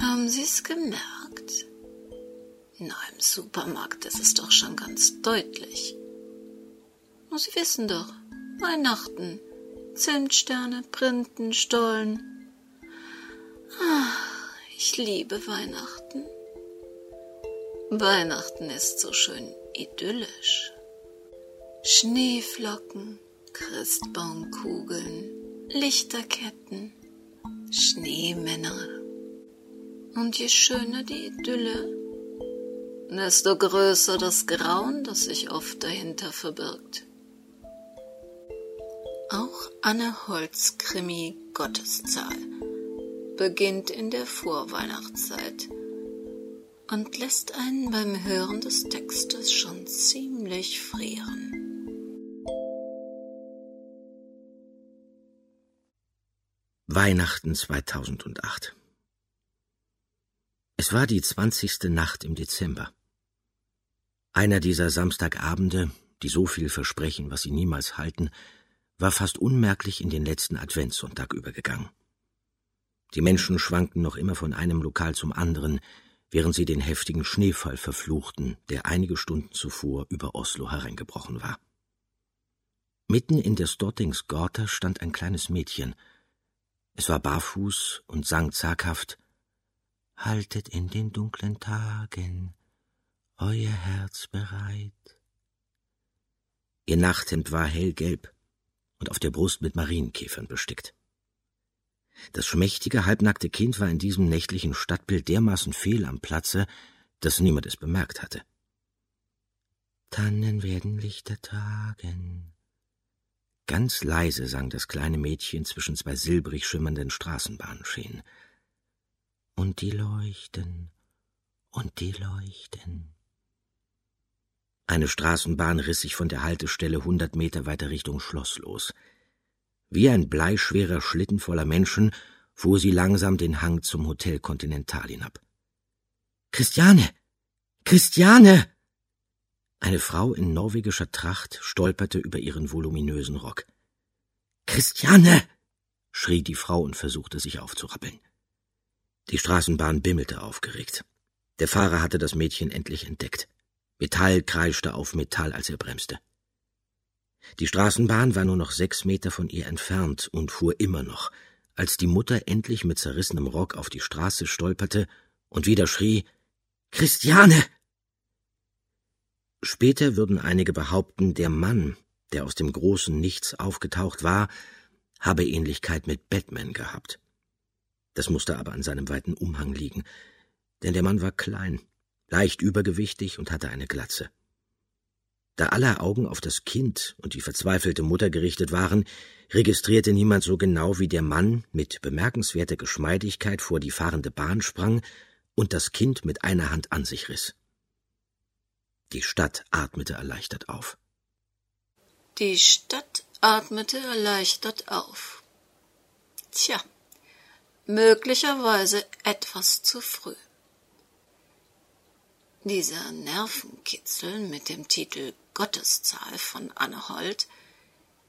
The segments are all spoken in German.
Haben Sie es gemerkt? Na, im Supermarkt ist es doch schon ganz deutlich. Sie wissen doch, Weihnachten, Zimtsterne, Printen, Stollen. Ach, ich liebe Weihnachten. Weihnachten ist so schön idyllisch. Schneeflocken, Christbaumkugeln, Lichterketten, Schneemänner. Und je schöner die Idylle, desto größer das Grauen, das sich oft dahinter verbirgt. Auch Anne Holz Krimi Gotteszahl beginnt in der Vorweihnachtszeit und lässt einen beim Hören des Textes schon ziemlich frieren. Weihnachten 2008 Es war die zwanzigste Nacht im Dezember. Einer dieser Samstagabende, die so viel versprechen, was sie niemals halten, war fast unmerklich in den letzten Adventssonntag übergegangen. Die Menschen schwankten noch immer von einem Lokal zum anderen, während sie den heftigen Schneefall verfluchten, der einige Stunden zuvor über Oslo hereingebrochen war. Mitten in der Stortingsgata stand ein kleines Mädchen – es war barfuß und sang zaghaft Haltet in den dunklen Tagen euer Herz bereit. Ihr Nachthemd war hellgelb und auf der Brust mit Marienkäfern bestickt. Das schmächtige, halbnackte Kind war in diesem nächtlichen Stadtbild dermaßen fehl am Platze, dass niemand es bemerkt hatte. Tannen werden Lichter tragen, Ganz leise sang das kleine Mädchen zwischen zwei silbrig schimmernden Straßenbahnschienen. Und die leuchten, und die leuchten. Eine Straßenbahn riss sich von der Haltestelle hundert Meter weiter Richtung Schloss los. Wie ein bleischwerer Schlitten voller Menschen fuhr sie langsam den Hang zum Hotel Continental hinab. Christiane! Christiane! Eine Frau in norwegischer Tracht stolperte über ihren voluminösen Rock. Christiane! schrie die Frau und versuchte sich aufzurappeln. Die Straßenbahn bimmelte aufgeregt. Der Fahrer hatte das Mädchen endlich entdeckt. Metall kreischte auf Metall, als er bremste. Die Straßenbahn war nur noch sechs Meter von ihr entfernt und fuhr immer noch, als die Mutter endlich mit zerrissenem Rock auf die Straße stolperte und wieder schrie Christiane. Später würden einige behaupten, der Mann, der aus dem großen Nichts aufgetaucht war, habe Ähnlichkeit mit Batman gehabt. Das musste aber an seinem weiten Umhang liegen, denn der Mann war klein, leicht übergewichtig und hatte eine Glatze. Da aller Augen auf das Kind und die verzweifelte Mutter gerichtet waren, registrierte niemand so genau wie der Mann mit bemerkenswerter Geschmeidigkeit vor die fahrende Bahn sprang und das Kind mit einer Hand an sich riss. Die Stadt atmete erleichtert auf. Die Stadt atmete erleichtert auf. Tja, möglicherweise etwas zu früh. Dieser Nervenkitzel mit dem Titel Gotteszahl von Anne Holt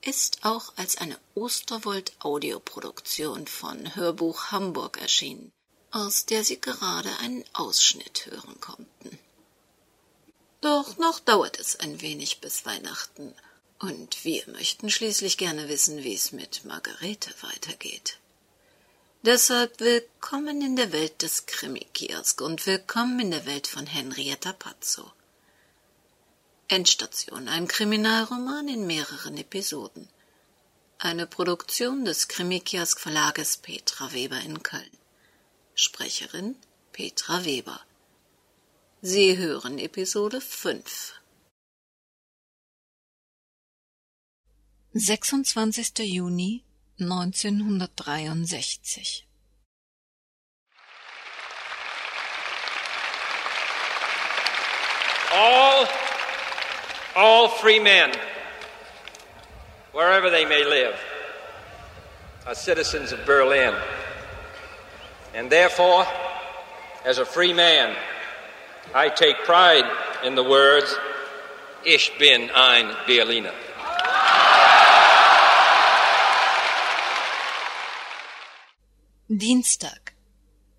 ist auch als eine Osterwold-Audioproduktion von Hörbuch Hamburg erschienen, aus der Sie gerade einen Ausschnitt hören konnten. Doch noch dauert es ein wenig bis Weihnachten, und wir möchten schließlich gerne wissen, wie es mit Margarete weitergeht. Deshalb willkommen in der Welt des Krimi-Kiosk und willkommen in der Welt von Henrietta Pazzo. Endstation, ein Kriminalroman in mehreren Episoden. Eine Produktion des Krimi-Kiosk Verlages Petra Weber in Köln. Sprecherin Petra Weber. Sie hören Episode 5. 26. Juni 1963 All, all free men, wherever they may live, are citizens of Berlin. And therefore, as a free man, I take pride in the words, Ich bin ein Berliner. Dienstag,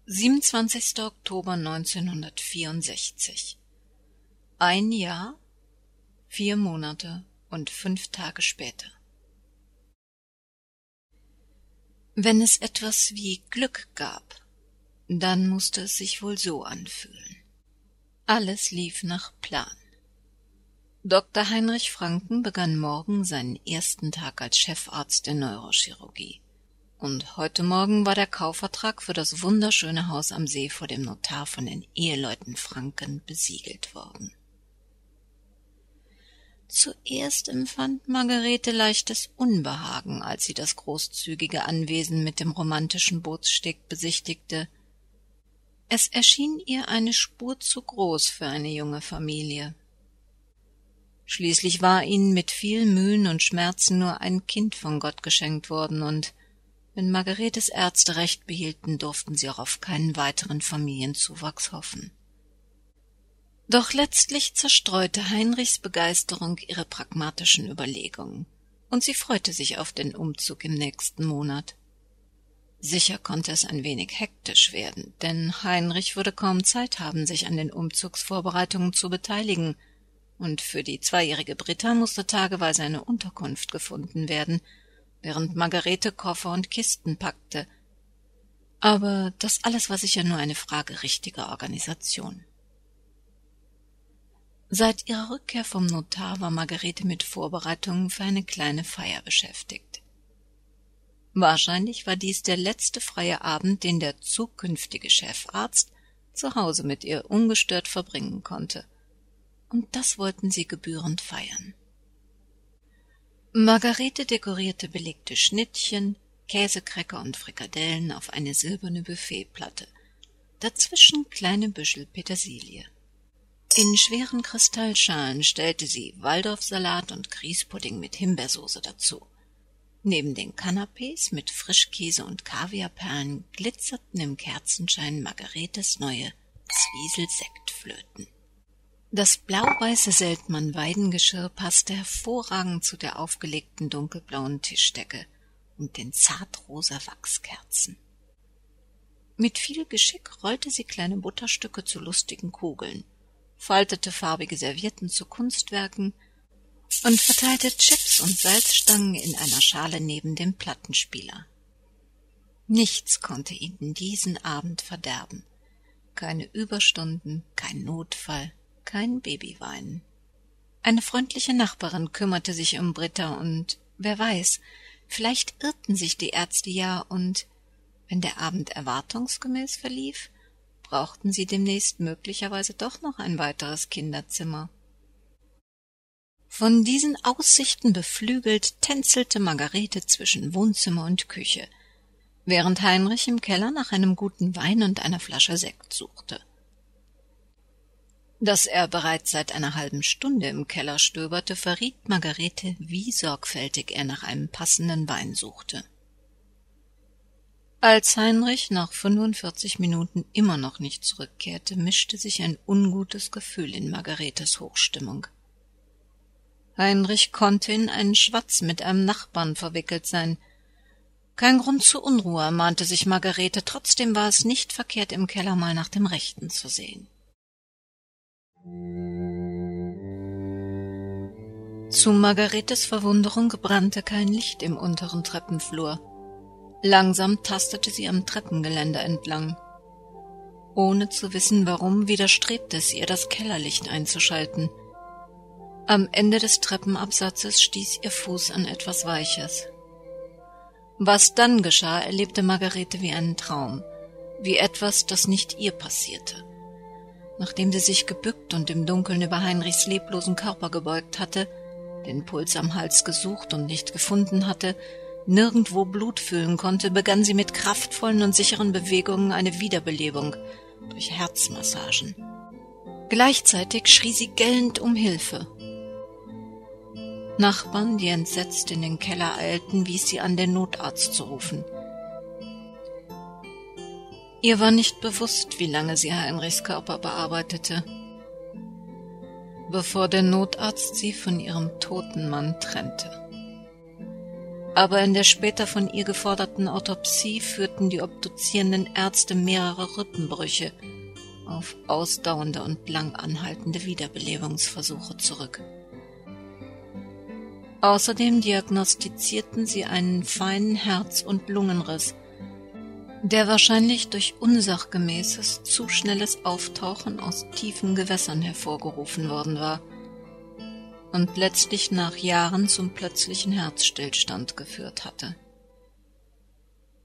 27. Oktober 1964 Ein Jahr, vier Monate und fünf Tage später. Wenn es etwas wie Glück gab, dann musste es sich wohl so anfühlen. Alles lief nach Plan. Dr. Heinrich Franken begann morgen seinen ersten Tag als Chefarzt der Neurochirurgie. Und heute Morgen war der Kaufvertrag für das wunderschöne Haus am See vor dem Notar von den Eheleuten Franken besiegelt worden. Zuerst empfand Margarete leichtes Unbehagen, als sie das großzügige Anwesen mit dem romantischen Bootssteg besichtigte. Es erschien ihr eine Spur zu groß für eine junge Familie. Schließlich war ihnen mit viel Mühen und Schmerzen nur ein Kind von Gott geschenkt worden, und wenn Margaretes Ärzte recht behielten, durften sie auch auf keinen weiteren Familienzuwachs hoffen. Doch letztlich zerstreute Heinrichs Begeisterung ihre pragmatischen Überlegungen, und sie freute sich auf den Umzug im nächsten Monat. Sicher konnte es ein wenig hektisch werden, denn Heinrich würde kaum Zeit haben, sich an den Umzugsvorbereitungen zu beteiligen, und für die zweijährige Britta musste tageweise eine Unterkunft gefunden werden, während Margarete Koffer und Kisten packte. Aber das alles war sicher nur eine Frage richtiger Organisation. Seit ihrer Rückkehr vom Notar war Margarete mit Vorbereitungen für eine kleine Feier beschäftigt. Wahrscheinlich war dies der letzte freie Abend, den der zukünftige Chefarzt zu Hause mit ihr ungestört verbringen konnte. Und das wollten sie gebührend feiern. Margarete dekorierte belegte Schnittchen, Käsekräcker und Frikadellen auf eine silberne Buffetplatte. Dazwischen kleine Büschel Petersilie. In schweren Kristallschalen stellte sie Waldorfsalat und Grießpudding mit Himbeersoße dazu. Neben den Canapés mit Frischkäse und Kaviarperlen glitzerten im Kerzenschein Margaretes neue Zwiesel-Sektflöten. Das blau-weiße Seltmann-Weidengeschirr passte hervorragend zu der aufgelegten dunkelblauen Tischdecke und den zartrosa Wachskerzen. Mit viel Geschick rollte sie kleine Butterstücke zu lustigen Kugeln, faltete farbige Servietten zu Kunstwerken und verteilte Chips und Salzstangen in einer Schale neben dem Plattenspieler. Nichts konnte ihnen diesen Abend verderben. Keine Überstunden, kein Notfall, kein Babyweinen. Eine freundliche Nachbarin kümmerte sich um Britta und wer weiß, vielleicht irrten sich die Ärzte ja und wenn der Abend erwartungsgemäß verlief, brauchten sie demnächst möglicherweise doch noch ein weiteres Kinderzimmer. Von diesen Aussichten beflügelt tänzelte Margarete zwischen Wohnzimmer und Küche, während Heinrich im Keller nach einem guten Wein und einer Flasche Sekt suchte. Dass er bereits seit einer halben Stunde im Keller stöberte, verriet Margarete, wie sorgfältig er nach einem passenden Wein suchte. Als Heinrich nach fünfundvierzig Minuten immer noch nicht zurückkehrte, mischte sich ein ungutes Gefühl in Margaretes Hochstimmung. Heinrich konnte in einen Schwatz mit einem Nachbarn verwickelt sein. Kein Grund zur Unruhe, mahnte sich Margarete, trotzdem war es nicht verkehrt, im Keller mal nach dem Rechten zu sehen. Zu Margaretes Verwunderung brannte kein Licht im unteren Treppenflur. Langsam tastete sie am Treppengeländer entlang. Ohne zu wissen warum, widerstrebte es ihr, das Kellerlicht einzuschalten. Am Ende des Treppenabsatzes stieß ihr Fuß an etwas Weiches. Was dann geschah, erlebte Margarete wie einen Traum, wie etwas, das nicht ihr passierte. Nachdem sie sich gebückt und im Dunkeln über Heinrichs leblosen Körper gebeugt hatte, den Puls am Hals gesucht und nicht gefunden hatte, nirgendwo Blut fühlen konnte, begann sie mit kraftvollen und sicheren Bewegungen eine Wiederbelebung durch Herzmassagen. Gleichzeitig schrie sie gellend um Hilfe. Nachbarn, die entsetzt in den Keller eilten, wies sie an, den Notarzt zu rufen. Ihr war nicht bewusst, wie lange sie Heinrichs Körper bearbeitete, bevor der Notarzt sie von ihrem toten Mann trennte. aber in der später von ihr geforderten Autopsie führten die obduzierenden Ärzte mehrere Rippenbrüche auf ausdauernde und lang anhaltende Wiederbelebungsversuche zurück. Außerdem diagnostizierten sie einen feinen Herz- und Lungenriss, der wahrscheinlich durch unsachgemäßes, zu schnelles Auftauchen aus tiefen Gewässern hervorgerufen worden war und letztlich nach Jahren zum plötzlichen Herzstillstand geführt hatte.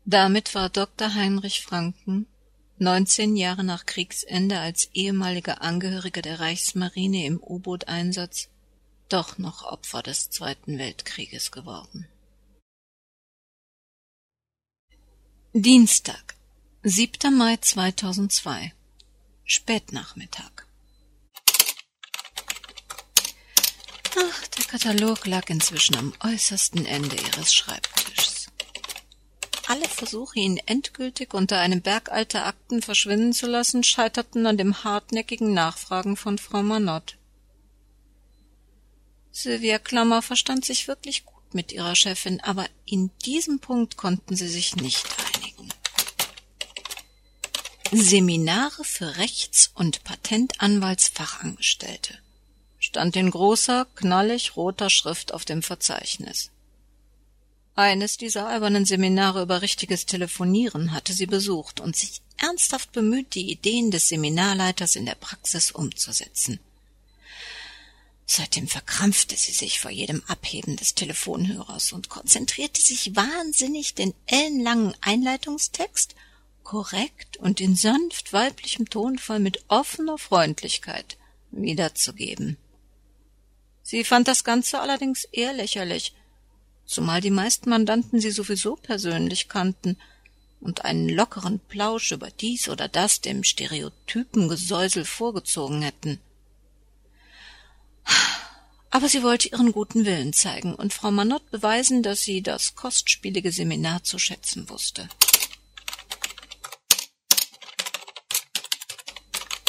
Damit war Dr. Heinrich Franken 19 Jahre nach Kriegsende als ehemaliger Angehöriger der Reichsmarine im U-Boot-Einsatz doch noch Opfer des Zweiten Weltkrieges geworden. Dienstag, 7. Mai 2002, Spätnachmittag. Ach, der Katalog lag inzwischen am äußersten Ende ihres Schreibtischs. Alle Versuche, ihn endgültig unter einem Berg alter Akten verschwinden zu lassen, scheiterten an dem hartnäckigen Nachfragen von Frau Manott. Sylvia Klammer verstand sich wirklich gut mit ihrer Chefin, aber in diesem Punkt konnten sie sich nicht einigen. Seminare für Rechts- und Patentanwaltsfachangestellte stand in großer, knallig roter Schrift auf dem Verzeichnis. Eines dieser albernen Seminare über richtiges Telefonieren hatte sie besucht und sich ernsthaft bemüht, die Ideen des Seminarleiters in der Praxis umzusetzen. Seitdem verkrampfte sie sich vor jedem Abheben des Telefonhörers und konzentrierte sich wahnsinnig, den ellenlangen Einleitungstext korrekt und in sanft weiblichem Tonfall mit offener Freundlichkeit wiederzugeben. Sie fand das Ganze allerdings eher lächerlich, zumal die meisten Mandanten sie sowieso persönlich kannten und einen lockeren Plausch über dies oder das dem Stereotypengesäusel vorgezogen hätten. Aber sie wollte ihren guten Willen zeigen und Frau Manott beweisen, dass sie das kostspielige Seminar zu schätzen wusste.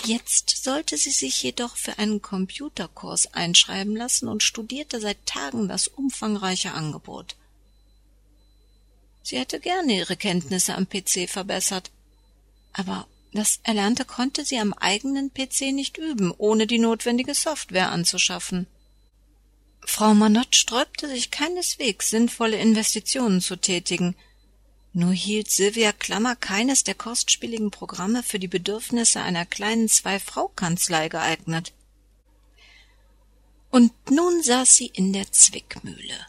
Jetzt sollte sie sich jedoch für einen Computerkurs einschreiben lassen und studierte seit Tagen das umfangreiche Angebot. Sie hätte gerne ihre Kenntnisse am PC verbessert, aber das Erlernte konnte sie am eigenen PC nicht üben, ohne die notwendige Software anzuschaffen. Frau Manott sträubte sich keineswegs, sinnvolle Investitionen zu tätigen. Nur hielt Sylvia Klammer keines der kostspieligen Programme für die Bedürfnisse einer kleinen Zwei-Frau-Kanzlei geeignet. Und nun saß sie in der Zwickmühle.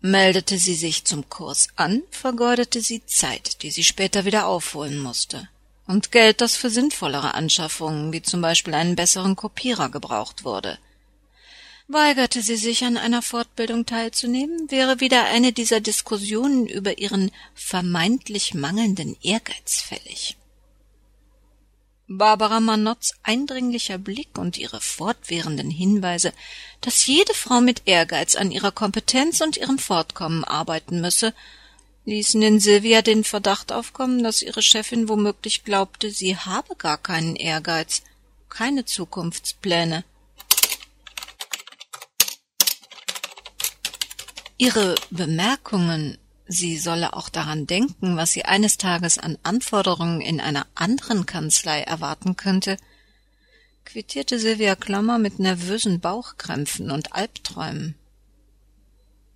Meldete sie sich zum Kurs an, vergeudete sie Zeit, die sie später wieder aufholen musste. Und Geld, das für sinnvollere Anschaffungen, wie zum Beispiel einen besseren Kopierer, gebraucht wurde – Weigerte sie sich an einer Fortbildung teilzunehmen, wäre wieder eine dieser Diskussionen über ihren vermeintlich mangelnden Ehrgeiz fällig. Barbara Manotts eindringlicher Blick und ihre fortwährenden Hinweise, dass jede Frau mit Ehrgeiz an ihrer Kompetenz und ihrem Fortkommen arbeiten müsse, ließen in Sylvia den Verdacht aufkommen, dass ihre Chefin womöglich glaubte, sie habe gar keinen Ehrgeiz, keine Zukunftspläne. Ihre Bemerkungen, sie solle auch daran denken, was sie eines Tages an Anforderungen in einer anderen Kanzlei erwarten könnte, quittierte Sylvia Klammer mit nervösen Bauchkrämpfen und Albträumen.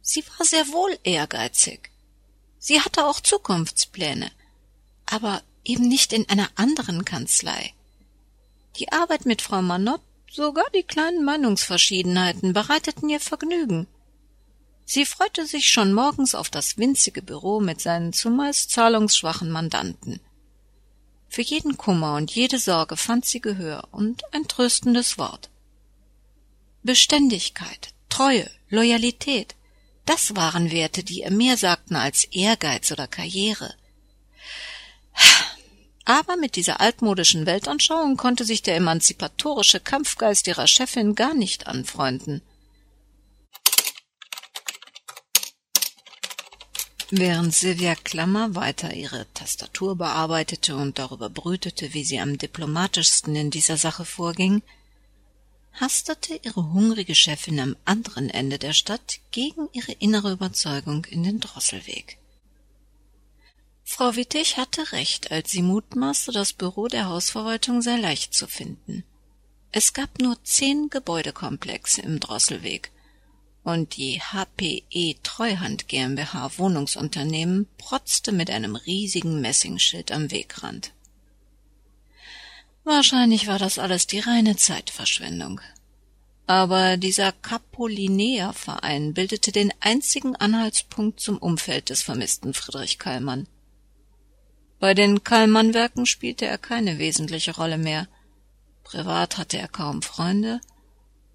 Sie war sehr wohl ehrgeizig. Sie hatte auch Zukunftspläne, aber eben nicht in einer anderen Kanzlei. Die Arbeit mit Frau Manott, sogar die kleinen Meinungsverschiedenheiten bereiteten ihr Vergnügen. Sie freute sich schon morgens auf das winzige Büro mit seinen zumeist zahlungsschwachen Mandanten. Für jeden Kummer und jede Sorge fand sie Gehör und ein tröstendes Wort. Beständigkeit, Treue, Loyalität, das waren Werte, die ihr mehr sagten als Ehrgeiz oder Karriere. Aber mit dieser altmodischen Weltanschauung konnte sich der emanzipatorische Kampfgeist ihrer Chefin gar nicht anfreunden. Während Sylvia Klammer weiter ihre Tastatur bearbeitete und darüber brütete, wie sie am diplomatischsten in dieser Sache vorging, hastete ihre hungrige Chefin am anderen Ende der Stadt gegen ihre innere Überzeugung in den Drosselweg. Frau Wittig hatte recht, als sie mutmaßte, das Büro der Hausverwaltung sei leicht zu finden. Es gab nur zehn Gebäudekomplexe im Drosselweg, und die HPE Treuhand GmbH Wohnungsunternehmen protzte mit einem riesigen Messingschild am Wegrand. Wahrscheinlich war das alles die reine Zeitverschwendung. Aber dieser Capolinea-Verein bildete den einzigen Anhaltspunkt zum Umfeld des vermissten Friedrich Kallmann. Bei den Kallmann-Werken spielte er keine wesentliche Rolle mehr. Privat hatte er kaum Freunde,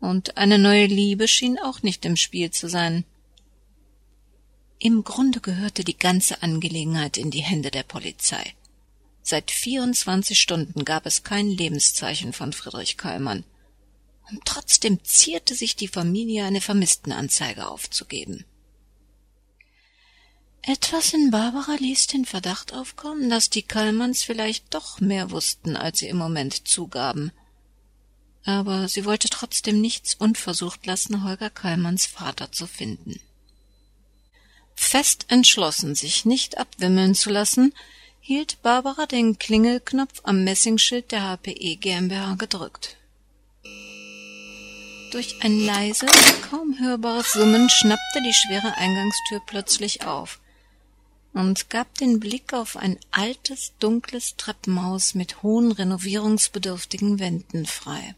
und eine neue Liebe schien auch nicht im Spiel zu sein. Im Grunde gehörte die ganze Angelegenheit in die Hände der Polizei. Seit vierundzwanzig Stunden gab es kein Lebenszeichen von Friedrich Kallmann. Und trotzdem zierte sich die Familie, eine Vermisstenanzeige aufzugeben. Etwas in Barbara ließ den Verdacht aufkommen, dass die Kallmanns vielleicht doch mehr wussten, als sie im Moment zugaben. Aber sie wollte trotzdem nichts unversucht lassen, Holger Kallmanns Vater zu finden. Fest entschlossen, sich nicht abwimmeln zu lassen, hielt Barbara den Klingelknopf am Messingschild der HPE GmbH gedrückt. Durch ein leises, kaum hörbares Summen schnappte die schwere Eingangstür plötzlich auf und gab den Blick auf ein altes, dunkles Treppenhaus mit hohen, renovierungsbedürftigen Wänden frei.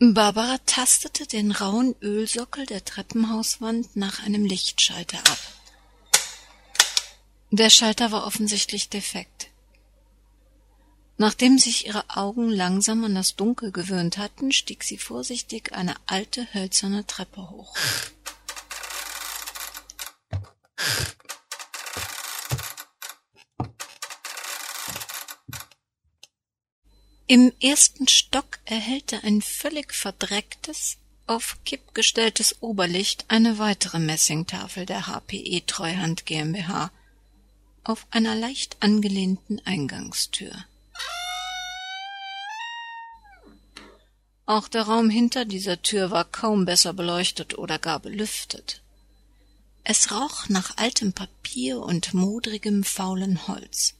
Barbara tastete den rauen Ölsockel der Treppenhauswand nach einem Lichtschalter ab. Der Schalter war offensichtlich defekt. Nachdem sich ihre Augen langsam an das Dunkel gewöhnt hatten, stieg sie vorsichtig eine alte hölzerne Treppe hoch. Im ersten Stock erhellte ein völlig verdrecktes, auf Kipp gestelltes Oberlicht eine weitere Messingtafel der HPE Treuhand GmbH auf einer leicht angelehnten Eingangstür. Auch der Raum hinter dieser Tür war kaum besser beleuchtet oder gar belüftet. Es roch nach altem Papier und modrigem faulen Holz.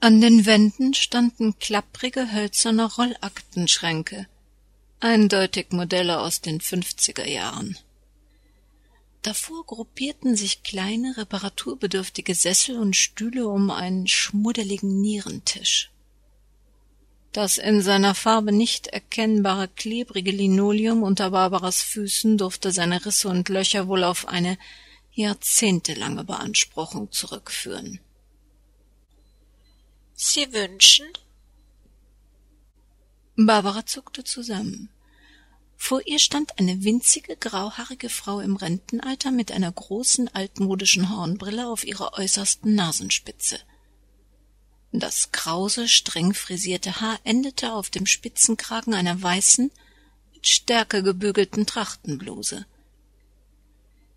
An den Wänden standen klapprige hölzerne Rollaktenschränke, eindeutig Modelle aus den fünfziger Jahren. Davor gruppierten sich kleine reparaturbedürftige Sessel und Stühle um einen schmuddeligen Nierentisch. Das in seiner Farbe nicht erkennbare klebrige Linoleum unter Barbaras Füßen durfte seine Risse und Löcher wohl auf eine jahrzehntelange Beanspruchung zurückführen. Sie wünschen? Barbara zuckte zusammen. Vor ihr stand eine winzige, grauhaarige Frau im Rentenalter mit einer großen, altmodischen Hornbrille auf ihrer äußersten Nasenspitze. Das krause, streng frisierte Haar endete auf dem Spitzenkragen einer weißen, mit Stärke gebügelten Trachtenbluse.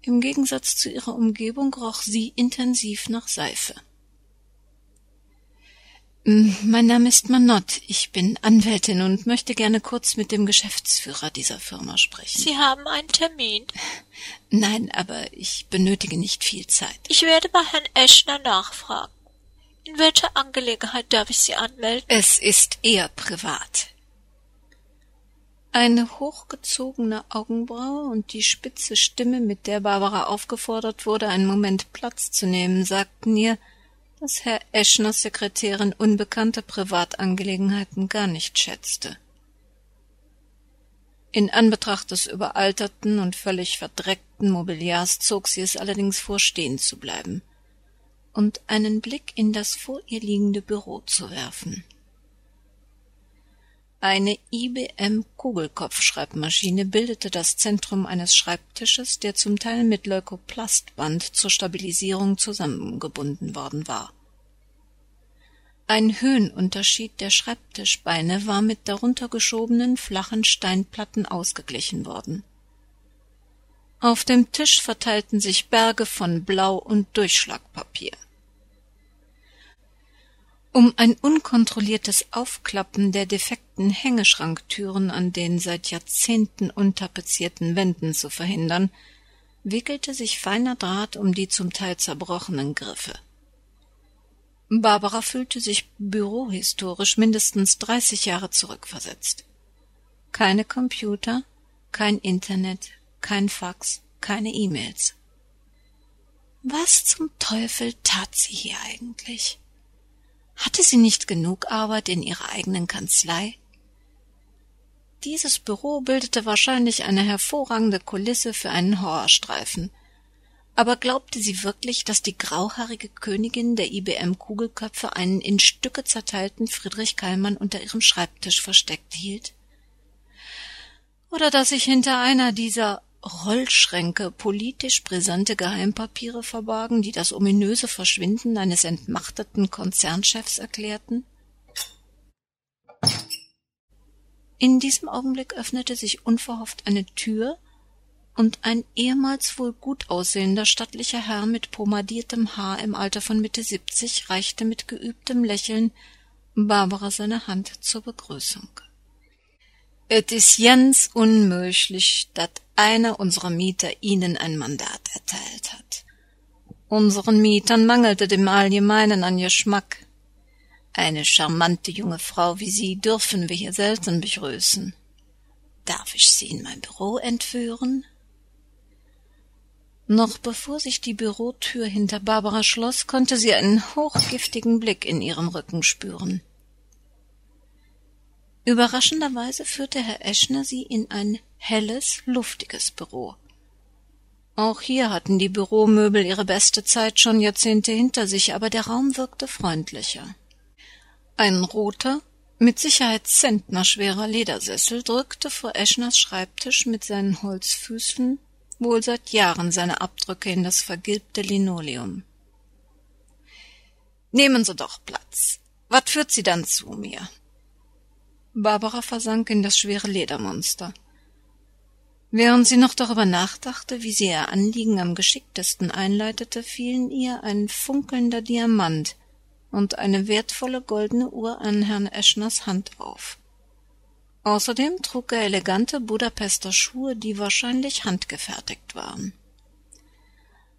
Im Gegensatz zu ihrer Umgebung roch sie intensiv nach Seife. Mein Name ist Manott. Ich bin Anwältin und möchte gerne kurz mit dem Geschäftsführer dieser Firma sprechen. Sie haben einen Termin? Nein, aber ich benötige nicht viel Zeit. Ich werde bei Herrn Eschner nachfragen. In welcher Angelegenheit darf ich Sie anmelden? Es ist eher privat. Eine hochgezogene Augenbraue und die spitze Stimme, mit der Barbara aufgefordert wurde, einen Moment Platz zu nehmen, sagten ihr, dass Herr Eschners Sekretärin unbekannte Privatangelegenheiten gar nicht schätzte. In Anbetracht des überalterten und völlig verdreckten Mobiliars zog sie es allerdings vor, stehen zu bleiben und einen Blick in das vor ihr liegende Büro zu werfen. Eine IBM Kugelkopfschreibmaschine bildete das Zentrum eines Schreibtisches, der zum Teil mit Leukoplastband zur Stabilisierung zusammengebunden worden war. Ein Höhenunterschied der Schreibtischbeine war mit darunter geschobenen flachen Steinplatten ausgeglichen worden. Auf dem Tisch verteilten sich Berge von Blau und Durchschlagpapier. Um ein unkontrolliertes Aufklappen der defekten Hängeschranktüren an den seit Jahrzehnten untapezierten Wänden zu verhindern, wickelte sich feiner Draht um die zum Teil zerbrochenen Griffe. Barbara fühlte sich bürohistorisch mindestens dreißig Jahre zurückversetzt. Keine Computer, kein Internet, kein Fax, keine E-Mails. Was zum Teufel tat sie hier eigentlich? Hatte sie nicht genug Arbeit in ihrer eigenen Kanzlei? Dieses Büro bildete wahrscheinlich eine hervorragende Kulisse für einen Horrorstreifen. Aber glaubte sie wirklich, dass die grauhaarige Königin der IBM-Kugelköpfe einen in Stücke zerteilten Friedrich Kallmann unter ihrem Schreibtisch versteckt hielt? Oder dass sich hinter einer dieser Rollschränke politisch brisante Geheimpapiere verbargen, die das ominöse Verschwinden eines entmachteten Konzernchefs erklärten? In diesem Augenblick öffnete sich unverhofft eine Tür, und ein ehemals wohl gut aussehender stattlicher Herr mit pomadiertem Haar im Alter von Mitte siebzig reichte mit geübtem Lächeln Barbara seine Hand zur Begrüßung. Et is ganz unmöglich, dat einer unserer Mieter Ihnen ein Mandat erteilt hat. Unseren Mietern mangelte dem Allgemeinen an Geschmack. Eine charmante junge Frau wie Sie dürfen wir hier selten begrüßen. Darf ich Sie in mein Büro entführen? Noch bevor sich die Bürotür hinter Barbara schloss, konnte sie einen hochgiftigen Blick in ihrem Rücken spüren. Überraschenderweise führte Herr Eschner sie in ein helles, luftiges Büro. Auch hier hatten die Büromöbel ihre beste Zeit schon Jahrzehnte hinter sich, aber der Raum wirkte freundlicher. Ein roter, mit Sicherheit zentnerschwerer Ledersessel drückte vor Eschners Schreibtisch mit seinen Holzfüßen wohl seit Jahren seine Abdrücke in das vergilbte Linoleum. Nehmen Sie doch Platz. Was führt Sie dann zu mir? Barbara versank in das schwere Ledermonster. Während sie noch darüber nachdachte, wie sie ihr Anliegen am geschicktesten einleitete, fielen ihr ein funkelnder Diamant und eine wertvolle goldene Uhr an Herrn Eschners Hand auf. Außerdem trug er elegante Budapester Schuhe, die wahrscheinlich handgefertigt waren.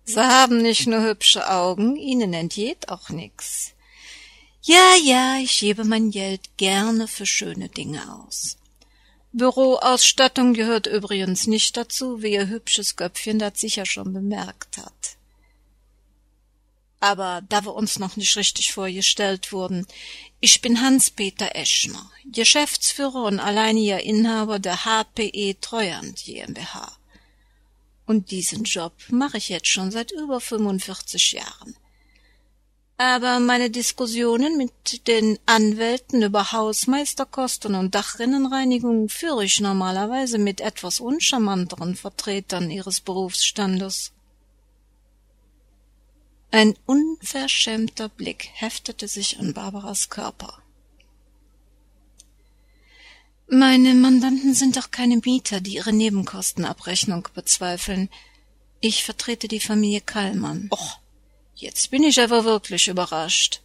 Sie haben nicht nur hübsche Augen, Ihnen entgeht auch nix. Ja, ja, ich gebe mein Geld gerne für schöne Dinge aus. Büroausstattung gehört übrigens nicht dazu, wie Ihr hübsches Köpfchen das sicher schon bemerkt hat. Aber da wir uns noch nicht richtig vorgestellt wurden, ich bin Hans-Peter Eschner, Geschäftsführer und alleiniger Inhaber der HPE Treuhand GmbH. Und diesen Job mache ich jetzt schon seit über 45 Jahren aber meine Diskussionen mit den Anwälten über Hausmeisterkosten und Dachrinnenreinigung führe ich normalerweise mit etwas uncharmanteren Vertretern ihres Berufsstandes. Ein unverschämter Blick heftete sich an Barbaras Körper. Meine Mandanten sind doch keine Mieter, die ihre Nebenkostenabrechnung bezweifeln. Ich vertrete die Familie Kallmann. Och, Jetzt bin ich aber wirklich überrascht.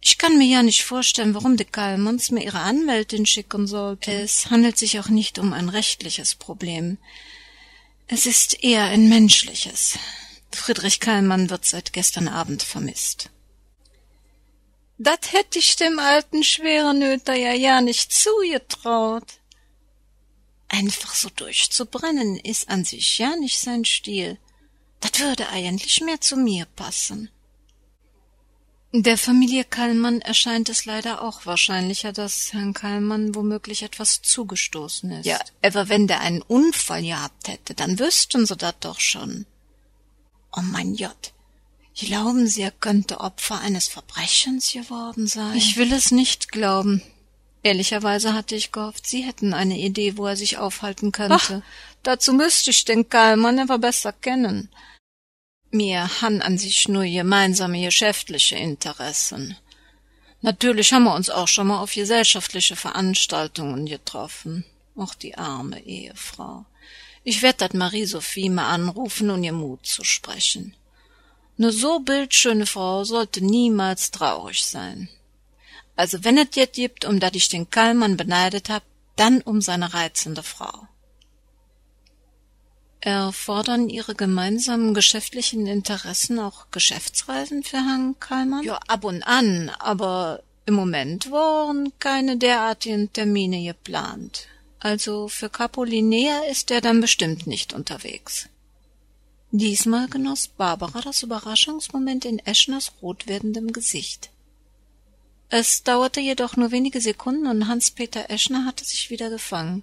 Ich kann mir ja nicht vorstellen, warum die Kallmanns mir ihre Anwältin schicken sollte. Es handelt sich auch nicht um ein rechtliches Problem. Es ist eher ein menschliches. Friedrich Kallmann wird seit gestern Abend vermisst. Dat hätt ich dem alten Schwerenöter ja ja nicht zugetraut. Einfach so durchzubrennen ist an sich ja nicht sein Stil. Das würde eigentlich mehr zu mir passen. Der Familie Kallmann erscheint es leider auch wahrscheinlicher, dass Herrn Kallmann womöglich etwas zugestoßen ist. Ja, aber wenn der einen Unfall gehabt hätte, dann wüssten sie das doch schon. Oh mein Gott. Glauben Sie, er könnte Opfer eines Verbrechens geworden sein? Ich will es nicht glauben. Ehrlicherweise hatte ich gehofft, Sie hätten eine Idee, wo er sich aufhalten könnte. Ach, dazu müsste ich den Kallmann aber besser kennen. Wir han an sich nur gemeinsame geschäftliche Interessen. Natürlich haben wir uns auch schon mal auf gesellschaftliche Veranstaltungen getroffen. Auch die arme Ehefrau. Ich werd dat Marie-Sophie mal anrufen und ihr Mut zu sprechen. Ne so bildschöne Frau sollte niemals traurig sein. Also wenn es jetzt gibt, um dat ich den Kallmann beneidet hab, dann um seine reizende Frau. Erfordern Ihre gemeinsamen geschäftlichen Interessen auch Geschäftsreisen für Herrn Kallmann? Ja, ab und an, aber im Moment waren keine derartigen Termine geplant. Also für Capolinea ist er dann bestimmt nicht unterwegs. Diesmal genoss Barbara das Überraschungsmoment in Eschners rot werdendem Gesicht. Es dauerte jedoch nur wenige Sekunden und Hans-Peter Eschner hatte sich wieder gefangen.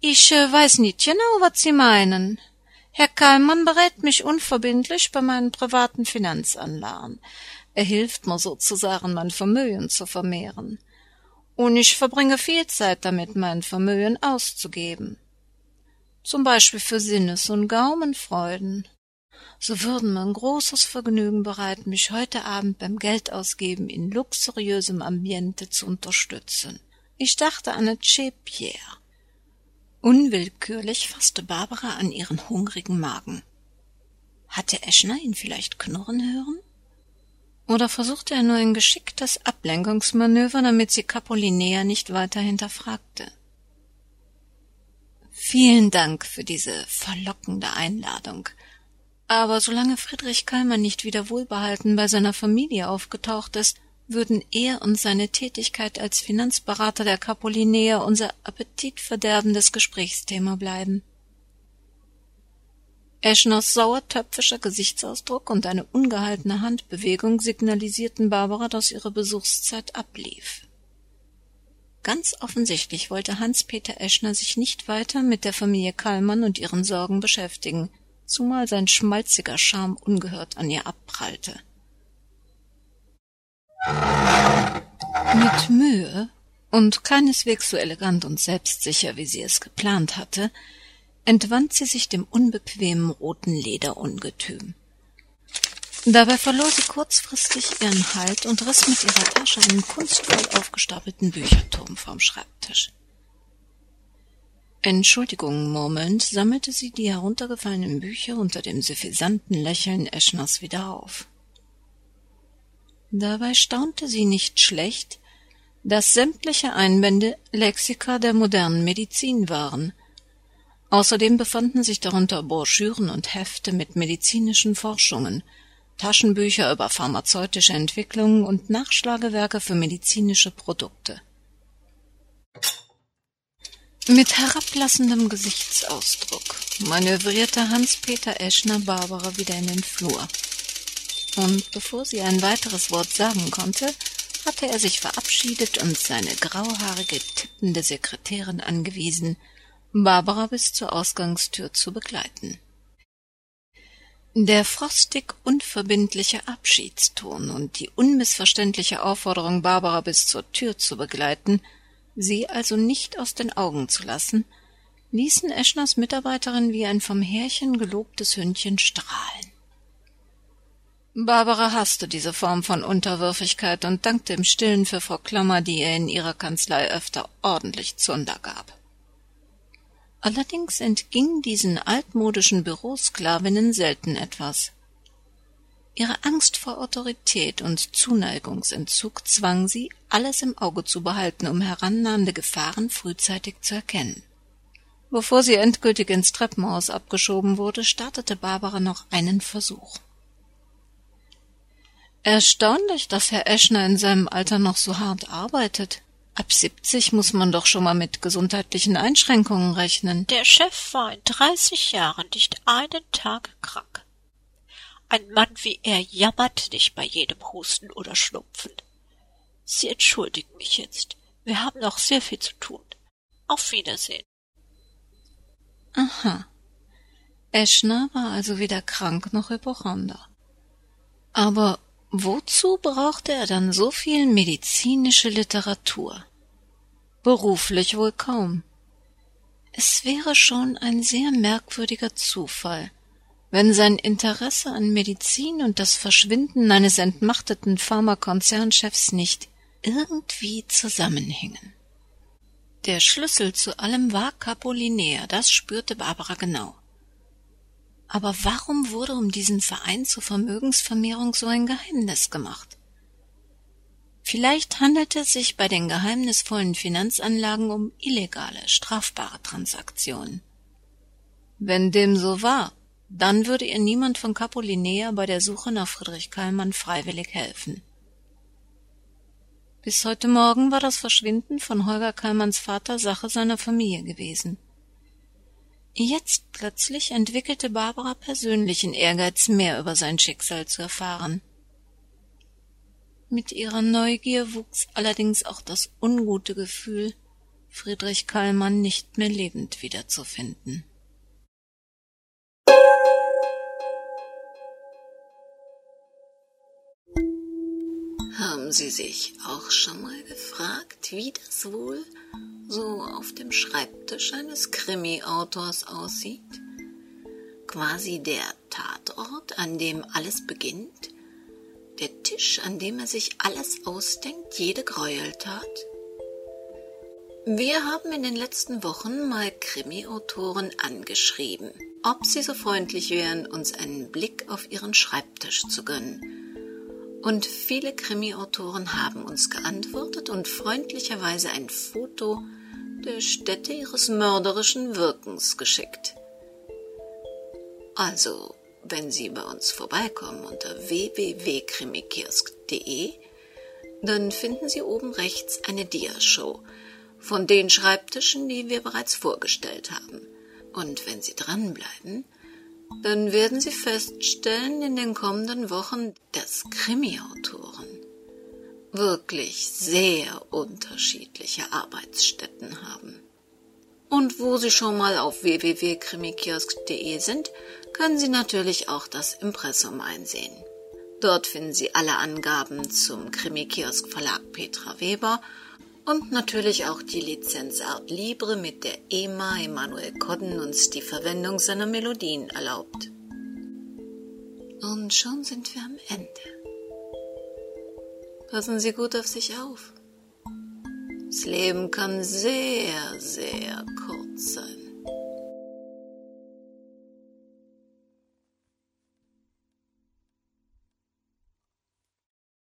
Ich äh, weiß nicht genau, was Sie meinen. Herr Kallmann berät mich unverbindlich bei meinen privaten Finanzanlagen. Er hilft mir sozusagen, mein Vermögen zu vermehren. Und ich verbringe viel Zeit damit, mein Vermögen auszugeben. Zum Beispiel für Sinnes- und Gaumenfreuden. So würden mir ein großes Vergnügen bereiten, mich heute Abend beim Geldausgeben in luxuriösem Ambiente zu unterstützen. Ich dachte an eine Pierre. Unwillkürlich fasste Barbara an ihren hungrigen Magen. Hatte Eschner ihn vielleicht knurren hören? Oder versuchte er nur ein geschicktes Ablenkungsmanöver, damit sie Capolinea nicht weiter hinterfragte? Vielen Dank für diese verlockende Einladung. Aber solange Friedrich Kallmann nicht wieder wohlbehalten bei seiner Familie aufgetaucht ist, würden er und seine Tätigkeit als Finanzberater der Capolinea unser appetitverderbendes Gesprächsthema bleiben. Eschners sauertöpfischer Gesichtsausdruck und eine ungehaltene Handbewegung signalisierten Barbara, dass ihre Besuchszeit ablief. Ganz offensichtlich wollte Hans-Peter Eschner sich nicht weiter mit der Familie Kallmann und ihren Sorgen beschäftigen, zumal sein schmalziger Charme ungehört an ihr abprallte. Mit Mühe und keineswegs so elegant und selbstsicher, wie sie es geplant hatte, entwand sie sich dem unbequemen roten Lederungetüm. Dabei verlor sie kurzfristig ihren Halt und riss mit ihrer Tasche einen kunstvoll aufgestapelten Bücherturm vom Schreibtisch. Entschuldigung, murmelnd, sammelte sie die heruntergefallenen Bücher unter dem suffisanten Lächeln Eschners wieder auf. Dabei staunte sie nicht schlecht, dass sämtliche Einbände Lexika der modernen Medizin waren – Außerdem befanden sich darunter Broschüren und Hefte mit medizinischen Forschungen, Taschenbücher über pharmazeutische Entwicklungen und Nachschlagewerke für medizinische Produkte. Mit herablassendem Gesichtsausdruck manövrierte Hans-Peter Eschner Barbara wieder in den Flur. Und bevor sie ein weiteres Wort sagen konnte, hatte er sich verabschiedet und seine grauhaarige, tippende Sekretärin angewiesen, Barbara bis zur Ausgangstür zu begleiten. Der frostig unverbindliche Abschiedston und die unmissverständliche Aufforderung, Barbara bis zur Tür zu begleiten, sie also nicht aus den Augen zu lassen, ließen Eschners Mitarbeiterin wie ein vom Härchen gelobtes Hündchen strahlen. Barbara hasste diese Form von Unterwürfigkeit und dankte im Stillen für Frau Klammer, die ihr in ihrer Kanzlei öfter ordentlich Zunder gab. Allerdings entging diesen altmodischen Bürosklavinnen selten etwas. Ihre Angst vor Autorität und Zuneigungsentzug zwang sie, alles im Auge zu behalten, um herannahende Gefahren frühzeitig zu erkennen. Bevor sie endgültig ins Treppenhaus abgeschoben wurde, startete Barbara noch einen Versuch. Erstaunlich, dass Herr Eschner in seinem Alter noch so hart arbeitet, Ab 70 muss man doch schon mal mit gesundheitlichen Einschränkungen rechnen. Der Chef war in 30 Jahren nicht einen Tag krank. Ein Mann wie er jammert nicht bei jedem Husten oder Schnupfen. Sie entschuldigen mich jetzt. Wir haben noch sehr viel zu tun. Auf Wiedersehen. Aha. Eschner war also weder krank noch Hypochonder. Aber Wozu brauchte er dann so viel medizinische Literatur? Beruflich wohl kaum. Es wäre schon ein sehr merkwürdiger Zufall, wenn sein Interesse an Medizin und das Verschwinden eines entmachteten Pharmakonzernchefs nicht irgendwie zusammenhingen. Der Schlüssel zu allem war Capolinea, das spürte Barbara genau. Aber warum wurde um diesen Verein zur Vermögensvermehrung so ein Geheimnis gemacht? Vielleicht handelte es sich bei den geheimnisvollen Finanzanlagen um illegale, strafbare Transaktionen. Wenn dem so war, dann würde ihr niemand von Capolinea bei der Suche nach Friedrich Kallmann freiwillig helfen. Bis heute Morgen war das Verschwinden von Holger Kallmanns Vater Sache seiner Familie gewesen. Jetzt plötzlich entwickelte Barbara persönlichen Ehrgeiz, mehr über sein Schicksal zu erfahren. Mit ihrer Neugier wuchs allerdings auch das ungute Gefühl, Friedrich Kallmann nicht mehr lebend wiederzufinden. Haben Sie sich auch schon mal gefragt, wie das wohl so auf dem Schreibtisch eines Krimi-Autors aussieht? Quasi der Tatort, an dem alles beginnt? Der Tisch, an dem er sich alles ausdenkt, jede Gräueltat? Wir haben in den letzten Wochen mal Krimi-Autoren angeschrieben, ob sie so freundlich wären, uns einen Blick auf ihren Schreibtisch zu gönnen und viele Krimi-Autoren haben uns geantwortet und freundlicherweise ein Foto der Stätte ihres mörderischen Wirkens geschickt. Also, wenn Sie bei uns vorbeikommen unter www.krimikiosk.de, dann finden Sie oben rechts eine Diashow von den Schreibtischen, die wir bereits vorgestellt haben. Und wenn Sie dranbleiben, dann werden Sie feststellen in den kommenden Wochen, dass Krimi-Autoren wirklich sehr unterschiedliche Arbeitsstätten haben. Und wo Sie schon mal auf www.krimikiosk.de sind, können Sie natürlich auch das Impressum einsehen. Dort finden Sie alle Angaben zum Krimikiosk Verlag Petra Weber und natürlich auch die Lizenz Art Libre, mit der EMA Emanuel Kodden uns die Verwendung seiner Melodien erlaubt. Und schon sind wir am Ende. Passen Sie gut auf sich auf. Das Leben kann sehr, sehr kurz sein.